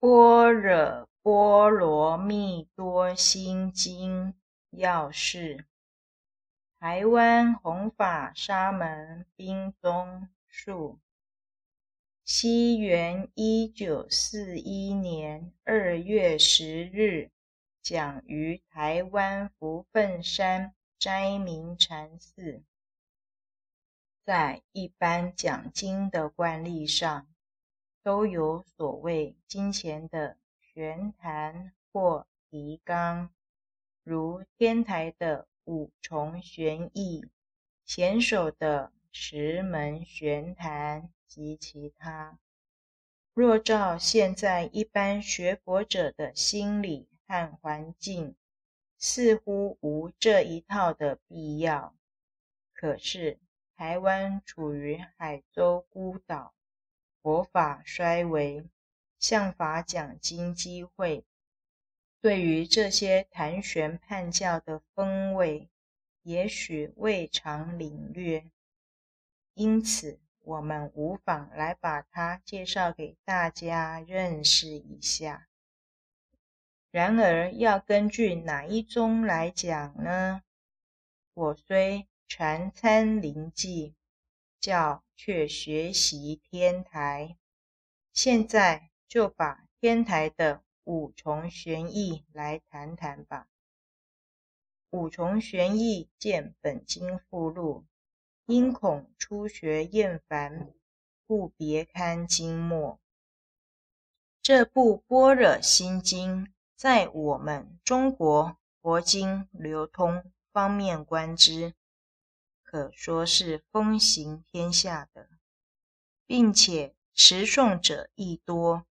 般若波罗蜜多心经要事，台湾弘法沙门宾宗述，西元一九四一年二月十日，讲于台湾福分山斋明禅寺。在一般讲经的惯例上，都有所谓金钱的玄坛或提纲，如天台的五重玄义、贤首的十门玄坛及其他。若照现在一般学佛者的心理和环境，似乎无这一套的必要。可是，台湾处于海州孤岛，佛法衰微，像法讲经机会，对于这些谈玄判教的风味，也许未尝领略。因此，我们无妨来把它介绍给大家认识一下。然而，要根据哪一宗来讲呢？我虽传参临济，教却学习天台。现在就把天台的五重玄义来谈谈吧。五重玄义见本经附录，因恐初学厌烦，故别刊经末。这部《般若心经》在我们中国佛经流通方面观之。可说是风行天下的，并且持诵者亦多，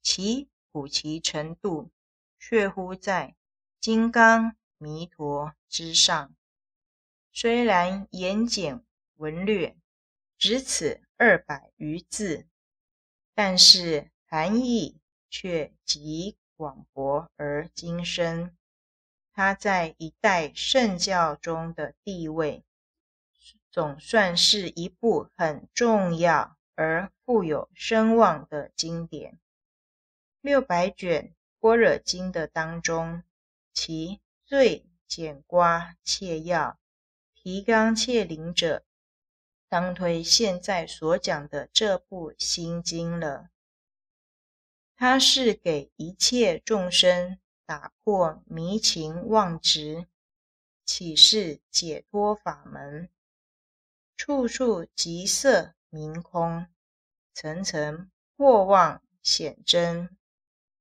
其普及程度却乎在《金刚弥陀》之上。虽然言简文略，只此二百余字，但是含义却极广博而精深。它在一代圣教中的地位。总算是一部很重要而富有声望的经典。六百卷般若经的当中，其最简刮切要、提纲挈领者，当推现在所讲的这部心经了。它是给一切众生打破迷情妄执，启示解脱法门。处处即色明空，层层破妄显真，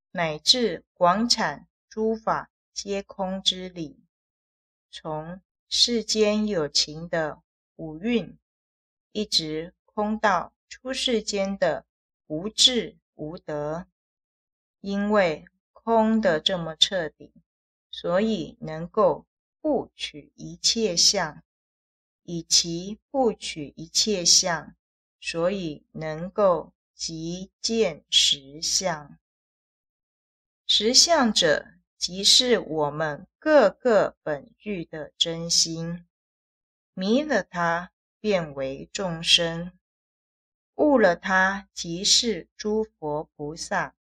乃至广阐诸法皆空之理。从世间有情的五蕴，一直空到出世间的无智无德。因为空得这么彻底，所以能够不取一切相。以其不取一切相，所以能够即见实相。实相者，即是我们各个本具的真心。迷了它，便为众生；悟了它，即是诸佛菩萨。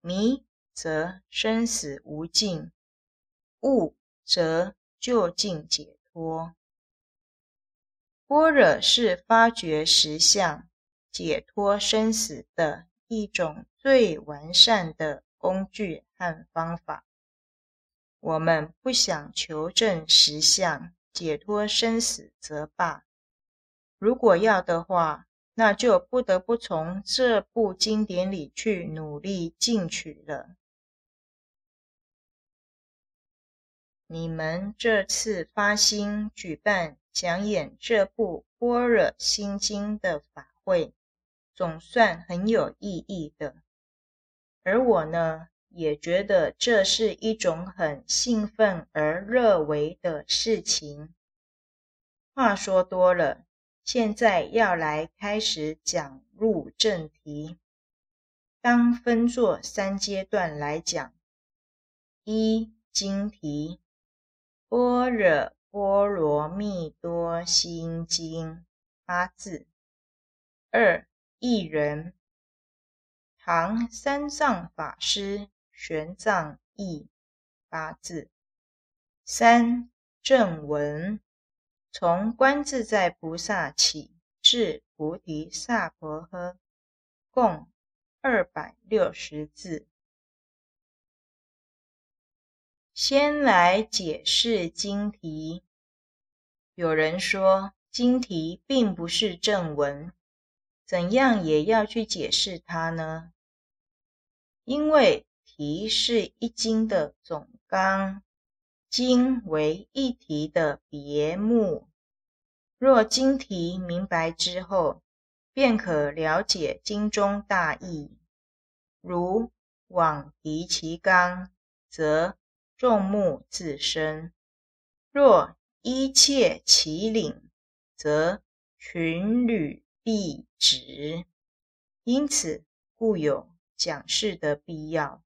迷则生死无尽，悟则究竟解脱。般若是发觉实相、解脱生死的一种最完善的工具和方法。我们不想求证实相、解脱生死则罢；如果要的话，那就不得不从这部经典里去努力进取了。你们这次发心举办。讲演这部《般若心经》的法会，总算很有意义的。而我呢，也觉得这是一种很兴奋而热为的事情。话说多了，现在要来开始讲入正题。当分作三阶段来讲：一、经题，般若。波罗蜜多心经八字。二、译人，唐三藏法师玄奘译八字。三正文，从观自在菩萨起至菩提萨婆诃，共二百六十字。先来解释经题。有人说，经题并不是正文，怎样也要去解释它呢？因为题是一经的总纲，经为一题的别目。若经题明白之后，便可了解经中大意。如往题其纲，则众目自生；若一切其领，则群履毕止。因此，故有讲事的必要。